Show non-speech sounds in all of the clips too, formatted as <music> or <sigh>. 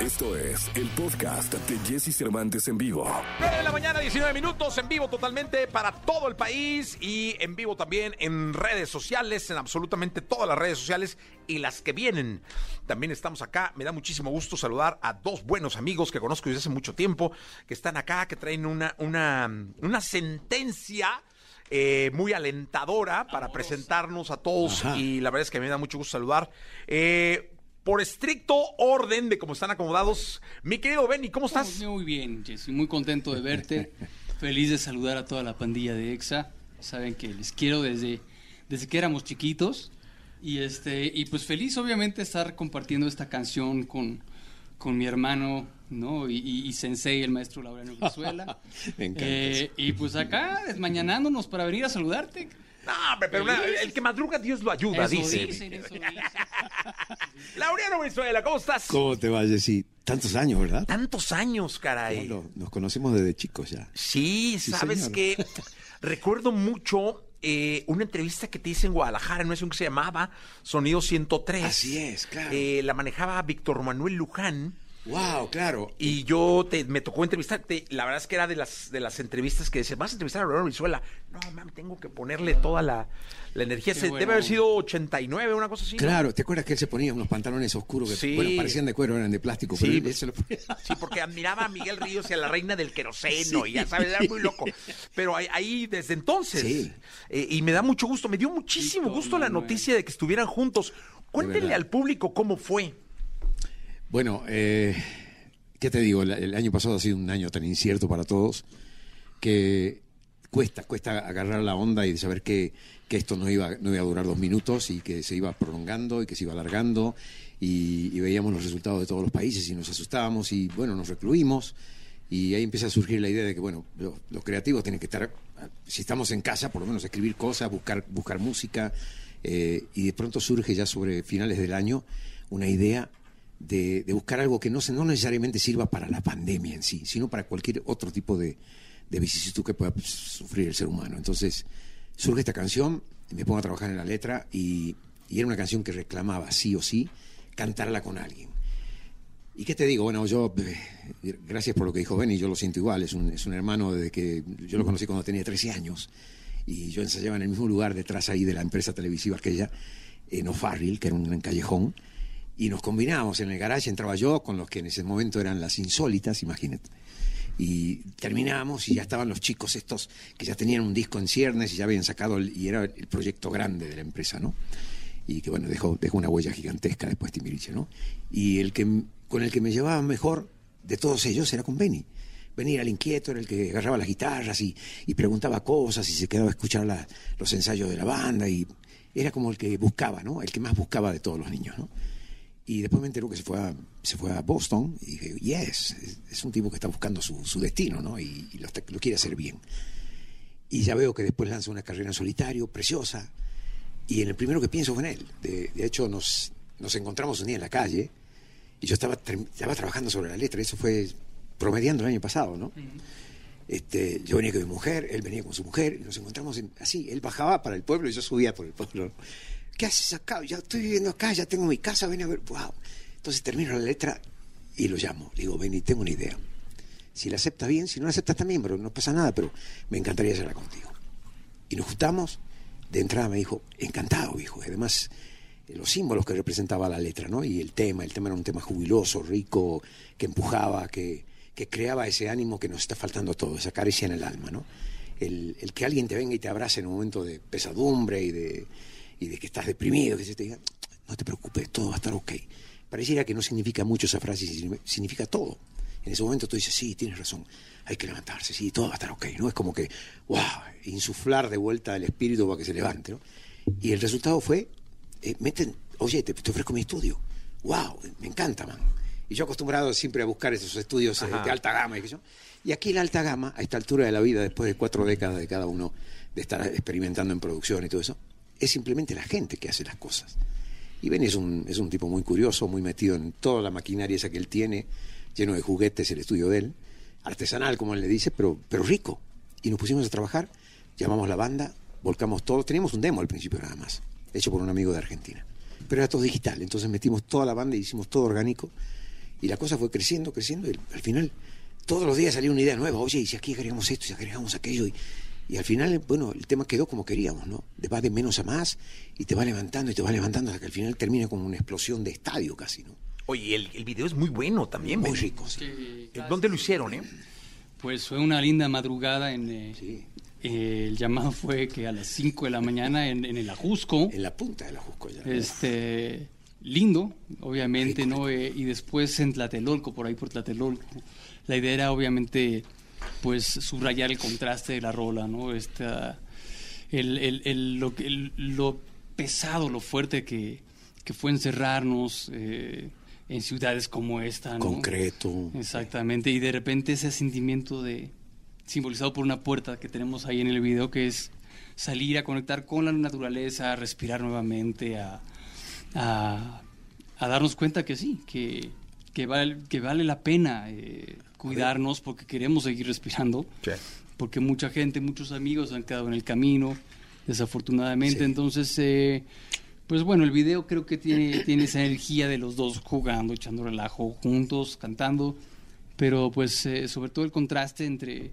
Esto es el podcast de Jesse Cervantes en vivo. 9 de la mañana, 19 minutos, en vivo totalmente para todo el país y en vivo también en redes sociales, en absolutamente todas las redes sociales y las que vienen. También estamos acá. Me da muchísimo gusto saludar a dos buenos amigos que conozco desde hace mucho tiempo, que están acá, que traen una, una, una sentencia. eh, muy alentadora para presentarnos a todos y la verdad es que me da mucho gusto saludar. Eh, por estricto orden de cómo están acomodados, mi querido Benny, ¿cómo estás? Muy bien, Jesse, muy contento de verte. <laughs> Feliz de saludar a toda la pandilla de EXA. Saben que les quiero desde, desde que éramos chiquitos. Y, este, y pues feliz, obviamente, estar compartiendo esta canción con, con mi hermano, ¿no? Y, y- y Sensei, el maestro Laureano Brizuela. <laughs> Me encanta Eh, y pues acá, desmañanándonos para venir a saludarte. No, hombre, pero una- el que madruga, Dios lo ayuda, Eso dice. dicen, eso dicen. <laughs> Laureano Brizuela, ¿cómo estás? ¿Cómo te va, Jessy? Tantos años, ¿verdad? Tantos años, caray. Bueno, nos conocemos desde chicos ya. Sí, Sí, sabes señor. que <laughs> recuerdo mucho eh, una entrevista que te hice en Guadalajara, no es un que se llamaba Sonido 103. Así es, claro. Eh, la manejaba Víctor Manuel Luján. Wow, claro. Y yo te, me tocó entrevistarte. La verdad es que era de las, de las entrevistas que decías, vas a entrevistar a Laureano Brizuela. No, mami, tengo que ponerle toda la, la energía. Se- debe haber sido 89, una cosa así. ¿no? Claro, ¿te acuerdas que él se ponía unos pantalones oscuros que Sí. bueno, parecían de cuero, eran de plástico, Sí, pero él pues- se lo ponía. <laughs> Sí, porque admiraba a Miguel Ríos y a la reina del queroseno, y ya sabes, era muy loco. Pero ahí, ahí desde entonces, Sí. eh, y me da mucho gusto, me dio muchísimo gusto la noticia de que estuvieran juntos. Cuéntenle al público cómo fue. Bueno, eh, ¿qué te digo? El, año pasado ha sido un año tan incierto para todos que cuesta, cuesta agarrar la onda y saber que, que esto no iba, no iba a durar dos minutos y que se iba prolongando y que se iba alargando y, y veíamos los resultados de todos los países y nos asustábamos y bueno, nos recluimos y ahí empieza a surgir la idea de que bueno, los, los creativos tienen que estar, si estamos en casa, por lo menos escribir cosas, buscar, buscar música eh, y de pronto surge ya sobre finales del año una idea de, buscar algo que no, se, no necesariamente sirva para la pandemia en sí, sino para cualquier otro tipo de, de vicisitud que pueda sufrir el ser humano. Entonces surge esta canción, me pongo a trabajar en la letra y, y era una canción que reclamaba sí o sí cantarla con alguien. ¿Y qué te digo? Bueno, yo, eh, gracias por lo que dijo Benny, yo lo siento igual, es un, es un hermano desde que yo lo conocí cuando tenía 13 años y yo ensayaba en el mismo lugar detrás ahí de la empresa televisiva aquella, en O'Farrill, que era un gran callejón, y nos combinábamos en el garage, entraba yo con los que en ese momento eran las insólitas, imagínate. Y terminábamos y ya estaban los chicos estos que ya tenían un disco en ciernes y ya habían sacado, el- y era el proyecto grande de la empresa, ¿no? Y que bueno, dejó, dejó una huella gigantesca después Timbiriche, ¿no? Y el que, con el que me llevaba mejor de todos ellos era con Benny. Benny era el inquieto, era el que agarraba las guitarras y, y preguntaba cosas y se quedaba a escuchar la- los ensayos de la banda y era como el que buscaba, ¿no? El que más buscaba de todos los niños, ¿no? Y después me enteró que se fue a, se fue a Boston y dije, yes, es, es un tipo que está buscando su, su destino, ¿no? Y, y lo, está- lo quiere hacer bien. Y ya veo que después lanza una carrera en solitario, preciosa. Y en el primero que pienso fue en él. De, de hecho, nos, nos encontramos un día en la calle y yo estaba, estaba trabajando sobre la letra. Eso fue promediando el año pasado, ¿no? Este, yo venía con mi mujer, él venía con su mujer, y nos encontramos en- así. Él bajaba para el pueblo y yo subía por el pueblo. ¿Qué haces acá? Ya estoy viviendo acá, ya tengo mi casa, ven a ver. ¡Wow! Entonces termino la letra y lo llamo. Le digo, ven tengo una idea. Si la aceptas bien, si no la aceptas también, pero no pasa nada, pero me encantaría hacerla contigo. Y nos juntamos. De entrada me dijo, encantado, hijo. Además, eh, los símbolos que representaba la letra, ¿no? Y el tema, el tema era un tema jubiloso, rico, que empujaba, que, que creaba ese ánimo que nos está faltando a todos, esa caricia en el alma, ¿no? El, el que alguien te venga y te abrace en un momento de pesadumbre y de, y de que estás deprimido, que se te diga, no te preocupes, todo va a estar ok. Pareciera que no significa mucho esa frase, signi- significa todo. En ese momento tú dices, sí, tienes razón, hay que levantarse, sí, todo va a estar ok, ¿no? Es como que, wow, insuflar de vuelta el espíritu para que se levante, ¿no? Y el resultado fue, eh, meten, oye, te, te ofrezco mi estudio, wow, me encanta, man. Y yo acostumbrado siempre a buscar esos estudios eh, de alta gama, y, yo. y aquí la alta gama, a esta altura de la vida, después de cuatro décadas de cada uno de estar experimentando en producción y todo eso, es simplemente la gente que hace las cosas. Y Ben es un, es un tipo muy curioso, muy metido en toda la maquinaria esa que él tiene, lleno de juguetes el estudio de él, artesanal como él le dice, pero, pero rico. Y nos pusimos a trabajar, llamamos la banda, volcamos todo, teníamos un demo al principio nada más, hecho por un amigo de Argentina. Pero era todo digital, entonces metimos toda la banda y hicimos todo orgánico Y la cosa fue creciendo, creciendo, y al final todos los días salía una idea nueva. Oye, y si aquí agregamos esto, si agregamos aquello. Y al final, bueno, el tema quedó como queríamos, ¿no? De va de menos a más y te va levantando y te va levantando hasta que al final termina como una explosión de estadio casi, ¿no? Oye, el, el video es muy bueno también. Muy Ben. rico, sí. Sí, Eh, ¿Dónde lo hicieron, eh? Pues fue una linda madrugada en... eh, Sí. eh, el llamado fue que a las 5 de la mañana en, en el Ajusco. En la punta de la Jusco ya. Este, lindo, obviamente, ¿no? Eh, y después en Tlatelolco, por ahí por Tlatelolco. La idea era, obviamente, pues subrayar el contraste de la rola, ¿no? Esta, el, el- el- lo, pesado, lo fuerte que, que fue encerrarnos eh, en ciudades como esta, ¿no? Concreto. Exactamente, y de repente ese sentimiento de simbolizado por una puerta que tenemos ahí en el video que es salir a conectar con la naturaleza, a respirar nuevamente, a, a, a darnos cuenta que sí, que, que, val- que vale la pena eh, cuidarnos porque queremos seguir respirando, Sí. porque mucha gente, muchos amigos han quedado en el camino, desafortunadamente, Sí. entonces... eh, pues bueno, el video creo que tiene, tiene esa energía de los dos jugando, echando relajo juntos, cantando, pero pues eh, sobre todo el contraste entre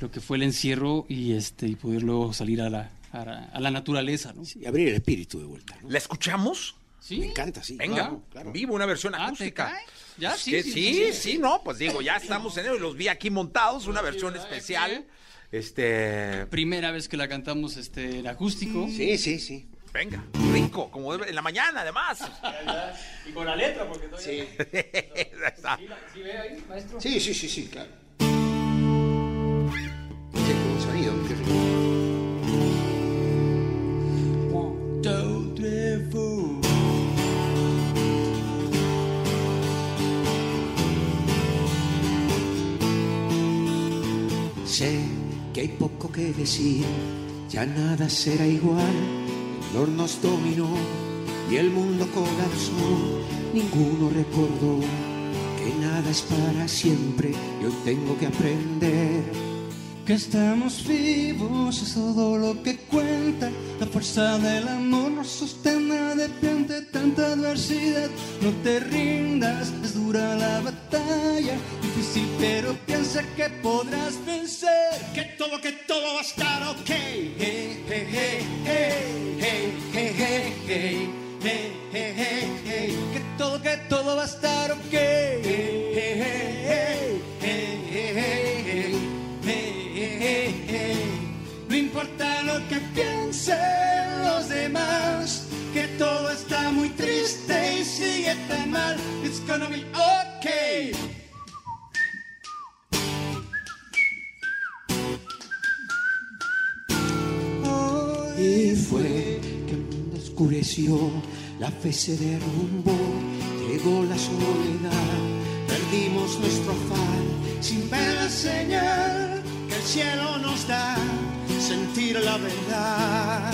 lo que fue el encierro y este y poder luego salir a la, a la, a la naturaleza, ¿no? Y abrir el espíritu de vuelta. ¿no? ¿La escuchamos? Sí. Me encanta, sí. Venga, claro, claro. vivo una versión Ah, ¿te acústica. cae? Ya, Pues sí, que sí, sí, sí, no, pues digo, ya estamos en ello y los vi aquí montados, una versión especial. Este, Primera vez que la cantamos este en acústico. Sí, sí, sí. venga, rico, como debe- en la mañana además. Y con la letra, porque todavía Sí, Ahí <laughs> está. ¿Sí ve ahí, maestro? sí, sí, sí, sí, claro. Sí, con un sonido, qué rico. Sé que hay poco que decir, ya nada será igual. El horno nos dominó y el mundo colapsó. Ninguno recordó que nada es para siempre y hoy tengo que aprender. Que estamos vivos es todo lo que cuenta. La fuerza del amor nos sostiene de tanta adversidad. No te rindas, es dura la batalla. Difícil, pero piensa que podrás vencer. Que todo, que todo va a estar ok. Hey, hey, hey, hey, hey, hey, hey, hey, hey, hey, hey. Que todo, que todo va a estar ok. Hey, hey, hey. Hey, hey, hey, hey. No importa lo que piensen los demás, que todo está muy triste y sigue tan mal. It's gonna be okay. Oscureció, la fe se derrumbó, llegó la soledad, perdimos nuestro afán, sin ver la señal que el cielo nos da, sentir la verdad.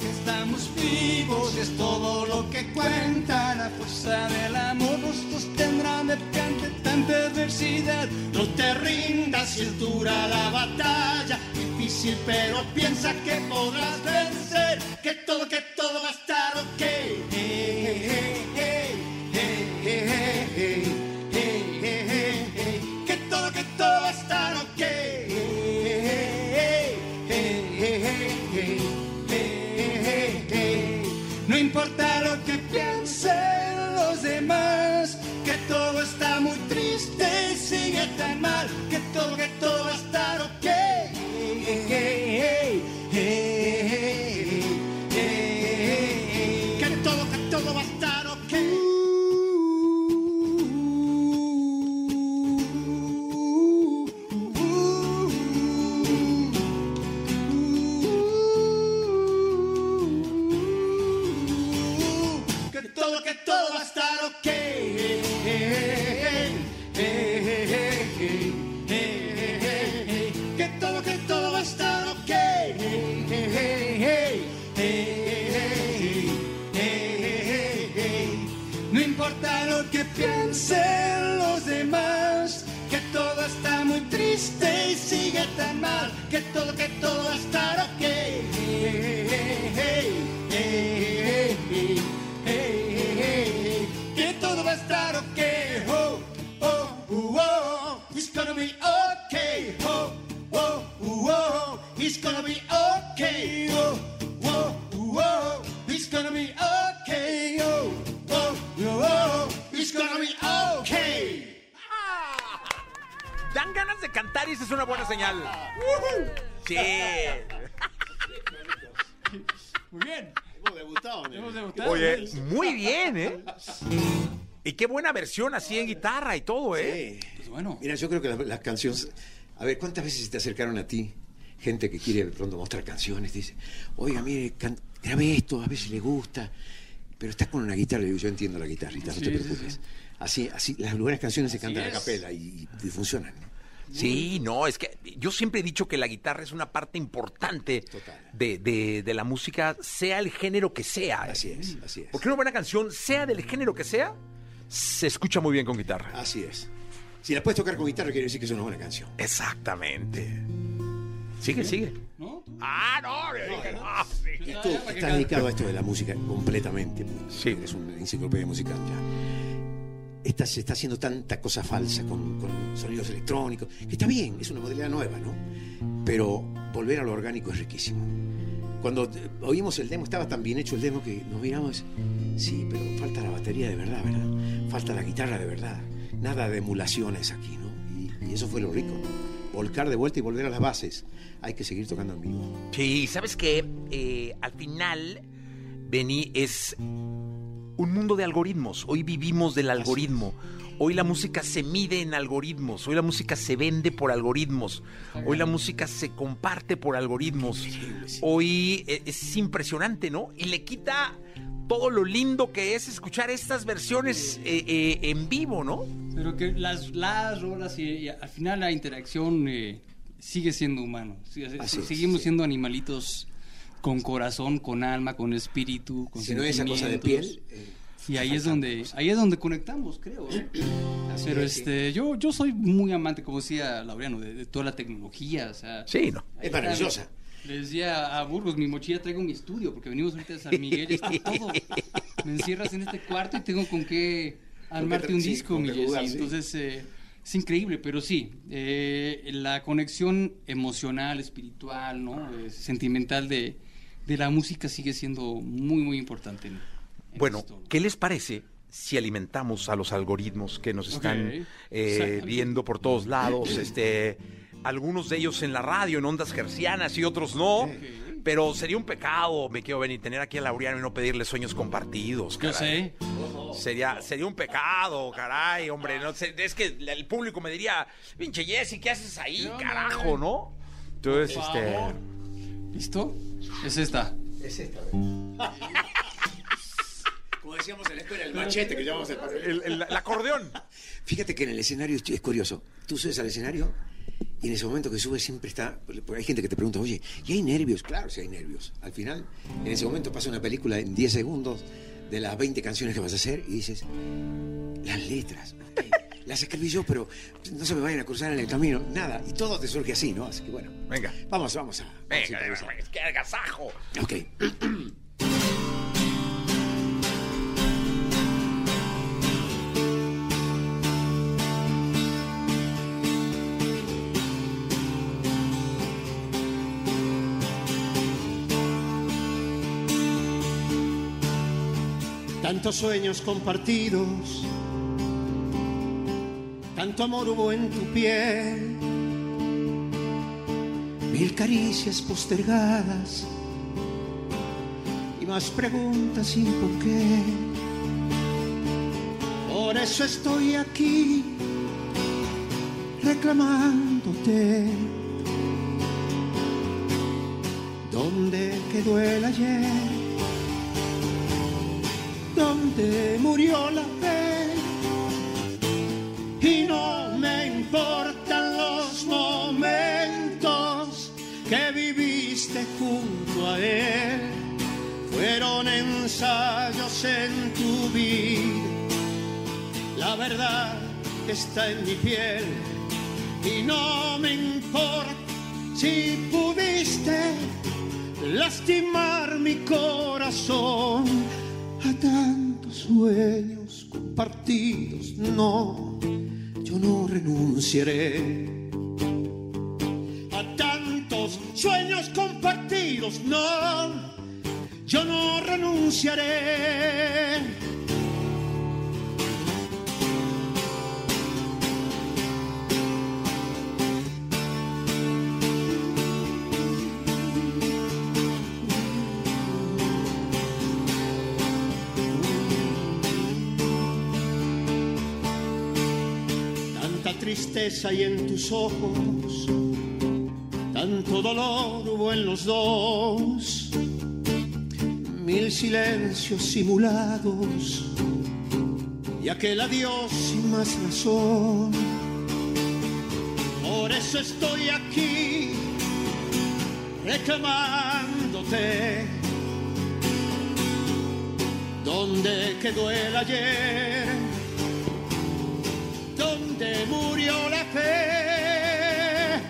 Que estamos vivos es todo lo que cuenta, la fuerza del amor nos sostendrá mediante tanta adversidad. No te rindas si es dura la batalla, pero piensa que podrás vencer, que todo, que todo va a estar ok. Que todo, que todo va a estar ok. No importa lo que pienses. Piensen los demás, que todo está muy triste y sigue tan mal, que todo, que todo señal. Sí. Muy bien. Hemos debutado, nene. Hemos debutado. Oye, muy bien, ¿eh? Y qué buena versión así en guitarra y todo, ¿eh? Sí. Pues bueno. Mira, yo creo que las, las canciones. A ver, ¿cuántas veces se te acercaron a ti gente que quiere de pronto mostrar canciones? Te dice, oiga, mire, can- grabe esto, a ver si le gusta. Pero estás con una guitarra, y digo, yo entiendo la guitarrita, no te preocupes. sí. Así, así, las buenas canciones se Así cantan a capela y, y funcionan. ¿no? Sí, no, es que yo siempre he dicho que la guitarra es una parte importante de, de- de la música, sea el género que sea. Así es, así es. Porque una buena canción, sea del género que sea, se escucha muy bien con guitarra. Así es. Si la puedes tocar con guitarra, quiere decir que es una buena canción. Exactamente. Sigue, sigue. ¿No? Ah, no, yo dije, no, sí. Tú estás dedicado a esto de la música completamente. Sí. Eres una enciclopedia musical ya. Esta, se está haciendo tanta cosa falsa con, sonidos electrónicos, que está bien, es una modalidad nueva, ¿no? Pero volver a lo orgánico es riquísimo. Cuando oímos el demo, estaba tan bien hecho el demo que nos miramos, sí, pero falta la batería de verdad, ¿verdad? Falta la guitarra de verdad. Nada de emulaciones aquí, ¿no? Y, eso fue lo rico. Volcar de vuelta y volver a las bases. Hay que seguir tocando en vivo. Sí, ¿sabes qué? Eh, al final, Benny, es un mundo de algoritmos. Hoy vivimos del algoritmo. Hoy la música se mide en algoritmos. Hoy la música se vende por algoritmos. Hoy la música se comparte por algoritmos. Hoy eh, es impresionante, ¿no? Y le quita todo lo lindo que es escuchar estas versiones eh, eh, en vivo, ¿no? Pero que las, las rolas y, y al final la interacción eh, sigue siendo humano. Es, seguimos sí. siendo animalitos con corazón, con alma, con espíritu, con Si no es esa cosa de piel. eh, Y ahí es donde ahí es donde conectamos, creo. Pero es, sí. este, yo yo soy muy amante, como decía Laureano, de, de toda la tecnología, o sea, Sí, ¿no? Es maravillosa. Le decía a Burgos, mi mochila traigo mi estudio, porque venimos ahorita de San Miguel y está <laughs> todo. Me encierras en este cuarto y tengo con qué armarte un sí, disco, mi jugar, sí. Entonces, eh, es increíble, pero sí, eh, la conexión emocional, espiritual, ¿no? Eh, sentimental de, de la música sigue siendo muy, muy importante. en- en Bueno, esto. ¿qué les parece si alimentamos a los algoritmos que nos están eh, viendo por todos lados? <clears throat> Este, algunos de ellos en la radio, en ondas gercianas y otros no. Pero sería un pecado, me quiero venir, tener aquí a Laureano y no pedirle sueños compartidos. Yo caray. sé. Sería, sería un pecado, caray, hombre. No es que el público me diría, pinche Jesse, ¿qué haces ahí, carajo, no? Entonces, este. ¿Listo? Es esta. Es esta. <laughs> Como decíamos en la escuela, el machete que llamamos el El, el- el acordeón. Fíjate que en el escenario es curioso. Tú subes al escenario y en ese momento que subes siempre está. Porque hay gente que te pregunta, oye, ¿y hay nervios? Claro, sí hay nervios. Al final, en ese momento pasa una película en 10 segundos de las 20 canciones que vas a hacer y dices, las letras, ok, las escribí yo, pero no se me vayan a cruzar en el camino, nada. Y todo te surge así, ¿no? Así que bueno. Venga. Vamos, vamos a. vamos a Venga, improvisar. qué agasajo. Ok. Tantos sueños compartidos, tanto amor hubo en tu piel, mil caricias postergadas y más preguntas sin por qué. Por eso estoy aquí reclamándote. ¿Dónde quedó el ayer? donde murió la fe. Importan los momentos que viviste junto a él. Fueron ensayos en tu vida. La verdad está en mi piel. Y no me importa si pudiste lastimar mi corazón a tantos sueños compartidos. No, yo no renunciaré. A tantos sueños compartidos, no, yo no renunciaré. Tristeza y en tus ojos tanto dolor hubo en los dos, mil silencios simulados y aquel adiós sin más razón. Por eso estoy aquí reclamándote. ¿Dónde quedó el ayer? ¿Dónde murió la fe?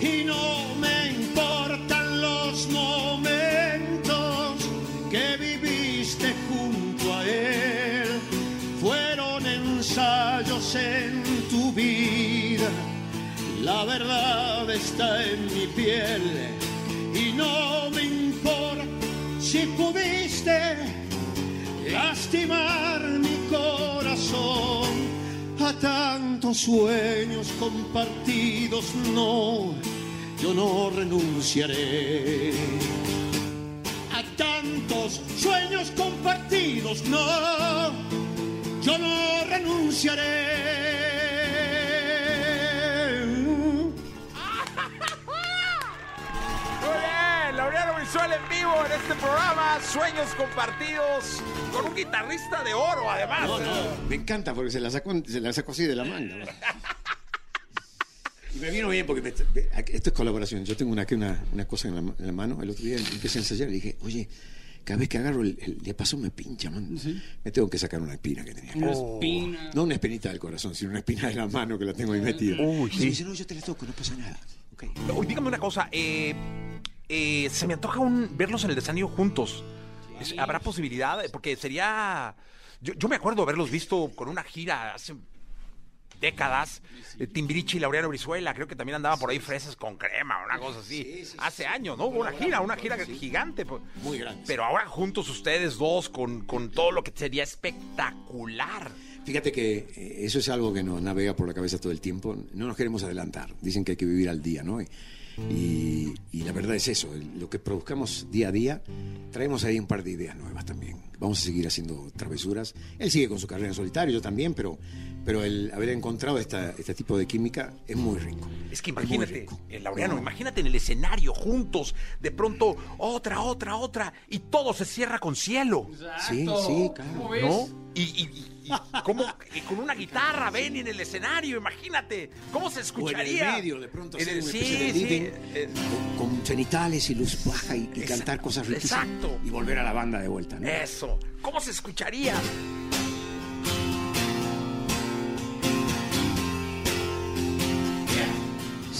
Y no me importan los momentos que viviste junto a él. Fueron ensayos en tu vida. La verdad está en mi piel. Y no me importa si pudiste lastimar mi corazón a tantos sueños compartidos. No, yo no renunciaré. A tantos sueños compartidos, no, yo no renunciaré. Visual en vivo en este programa, Sueños Compartidos, con un guitarrista de oro además. No, no, me encanta porque se la sacó, se la sacó así de la manga. <laughs> Y me vino bien porque me- esto es colaboración. Yo tengo una, una, una cosa en la, en la mano. El otro día empecé a ensayar y dije, oye, cada vez que agarro el, el diapasón me pincha, man. Me tengo que sacar una espina que tenía. acá. Una espina. No una espinita del corazón, sino una espina de la mano que la tengo ahí metida. Uy, y sí. me dice, no, yo te la toco, no pasa nada. Ok. Oye, dígame una cosa, eh, eh, se me antoja un, verlos en el escenario juntos. ¿Habrá posibilidad? Porque sería... Yo, yo me acuerdo haberlos visto con una gira hace décadas. Eh, Timbiriche y Laureano Brizuela, creo que también andaban por ahí fresas con crema, una cosa así. Hace años, ¿no? Hubo una gira, una gira gigante. pues. Muy grande. Pero ahora juntos ustedes dos con, con todo lo que sería espectacular. Fíjate que eh, eso es algo que nos navega por la cabeza todo el tiempo. No nos queremos adelantar. Dicen que hay que vivir al día, ¿no? Y, y- y la verdad es eso. Lo que produzcamos día a día, traemos ahí un par de ideas nuevas también. Vamos a seguir haciendo travesuras. Él sigue con su carrera en solitario, yo también, pero, pero el haber encontrado esta, este tipo de química es muy rico. Es que imagínate, rico. el Laureano, imagínate en el escenario juntos, de pronto otra, otra, otra, y todo se cierra con cielo, Sí, Exacto. sí, claro. ¿Cómo ves? ¿no? Y, y, y- y cómo, y con una guitarra ven en el escenario, imagínate, ¿cómo se O en escucharía? el medio, de pronto, En el- sí, de sí, eh, con, con cenitales y luz baja y, cantar cosas riquísimas. exacto. Y volver a la banda de vuelta, ¿no? Eso, ¿cómo se escucharía?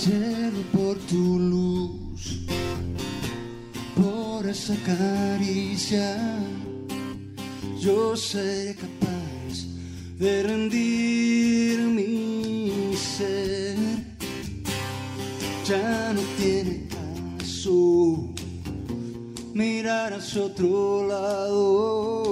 Cielo por tu luz, por esa caricia, yo seré capaz de rendir mi ser. Ya no tiene caso mirar hacia otro lado.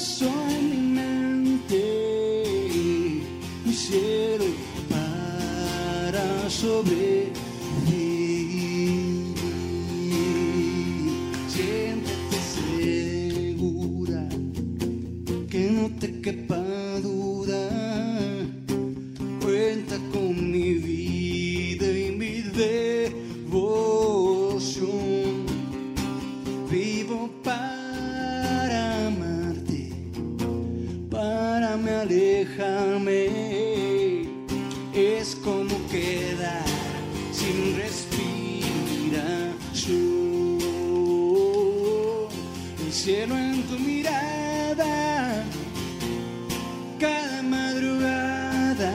说。Cielo en tu mirada, cada madrugada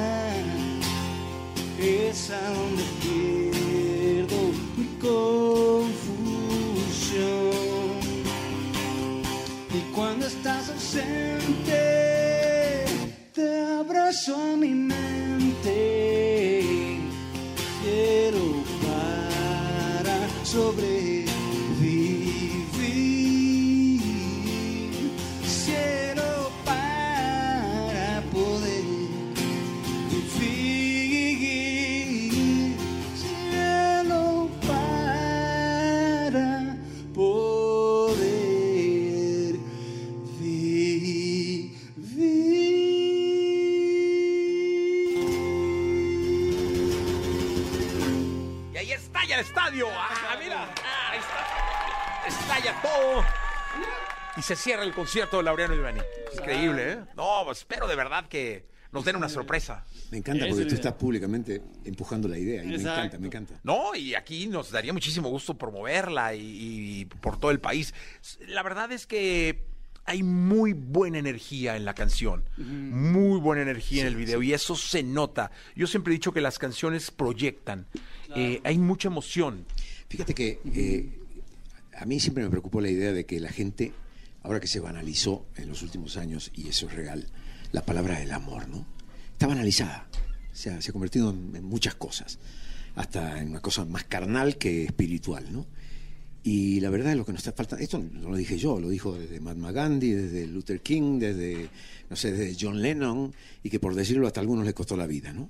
es a donde pierdo mi confusión. Y cuando estás ausente, el estadio. Ah, mira. Ahí está. Estalla todo. Y se cierra el concierto de Laureano Ivani. Increíble, ¿eh? No, pues espero de verdad que nos den una sorpresa. Me encanta porque tú estás públicamente empujando la idea y me encanta, me encanta. No, y aquí nos daría muchísimo gusto promoverla y, y por todo el país. La verdad es que hay muy buena energía en la canción, muy buena energía en el video y eso se nota. Yo siempre he dicho que las canciones proyectan, Eh, hay mucha emoción. Fíjate que eh, a mí siempre me preocupó la idea de que la gente, ahora que se banalizó en los últimos años, y eso es real, la palabra del amor, ¿no? Está banalizada, se ha, se ha convertido en, en muchas cosas, hasta en una cosa más carnal que espiritual, ¿no? Y la verdad es lo que nos está faltando, esto no lo dije yo, lo dijo desde Mahatma Gandhi, desde Luther King, desde, no sé, desde John Lennon, y que por decirlo hasta algunos les costó la vida, ¿no?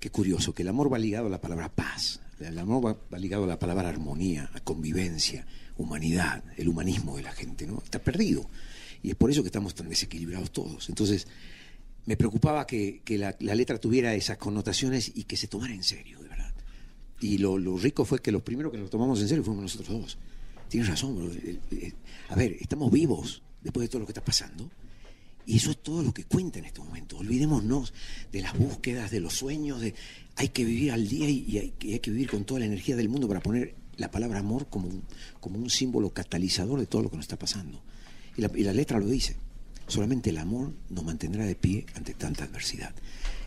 Qué curioso, que el amor va ligado a la palabra paz, el amor va, va ligado a la palabra armonía, a convivencia, humanidad, el humanismo de la gente, ¿no? Está perdido. Y es por eso que estamos tan desequilibrados todos. Entonces, me preocupaba que, que la, letra tuviera esas connotaciones y que se tomara en serio, de verdad. Y lo, lo rico fue que los primeros que nos tomamos en serio fuimos nosotros dos. Tienes razón, bro. A ver, estamos vivos después de todo lo que está pasando. Y eso es todo lo que cuenta en este momento. Olvidémonos de las búsquedas, de los sueños, de hay que vivir al día y, hay, que- vivir con toda la energía del mundo para poner la palabra amor como un, como un símbolo catalizador de todo lo que nos está pasando. Y la letra lo dice. Solamente el amor nos mantendrá de pie ante tanta adversidad.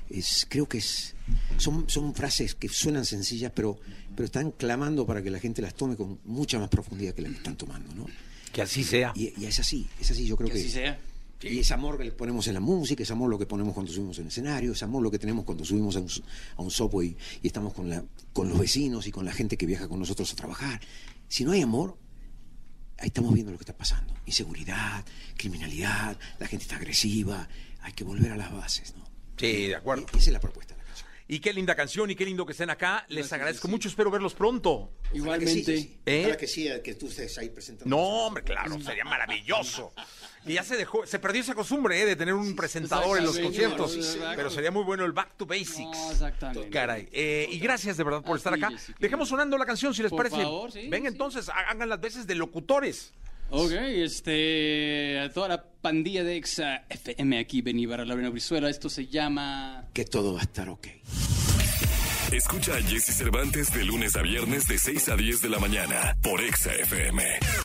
Es, creo que es, son, son frases que suenan sencillas, pero, pero están clamando para que la gente las tome con mucha más profundidad que la que están tomando. ¿no? Que así sea. Y, y es así, es así, yo creo Que que... así sea. Y es amor que le ponemos en la música, es amor lo que ponemos cuando subimos en el escenario, es amor lo que tenemos cuando subimos a un, a un subway y estamos con, la, con los vecinos y con la gente que viaja con nosotros a trabajar. Si no hay amor, ahí estamos viendo lo que está pasando. Inseguridad, criminalidad, la gente está agresiva, hay que volver a las bases, ¿no? Sí, de acuerdo. Y- esa es la propuesta de la canción. Y qué linda canción y qué lindo que estén acá. Les Gracias, agradezco sí. mucho, espero verlos pronto. Ojalá que sí, Igualmente. sí, sí. ¿Eh? Ojalá que sí, que tú estés ahí presentando. No, hombre, claro, sería maravilloso. Y ya se dejó, se perdió esa costumbre ¿eh? de tener un presentador en los exactamente, conciertos. sí, sí. Pero sería muy bueno el Back to Basics. No, exactamente. Caray. Eh, y gracias de verdad por A estar ti, acá. Jessica. Dejemos sonando la canción si les Por parece. favor, sí, Venga, sí. entonces, hagan las veces de locutores. Ok, este, a toda la pandilla de Exa FM aquí, la Laurena Brizuela, esto se llama... Que todo va a estar ok. Escucha a Jesse Cervantes de lunes a viernes de 6 a 10 de la mañana por Exa FM.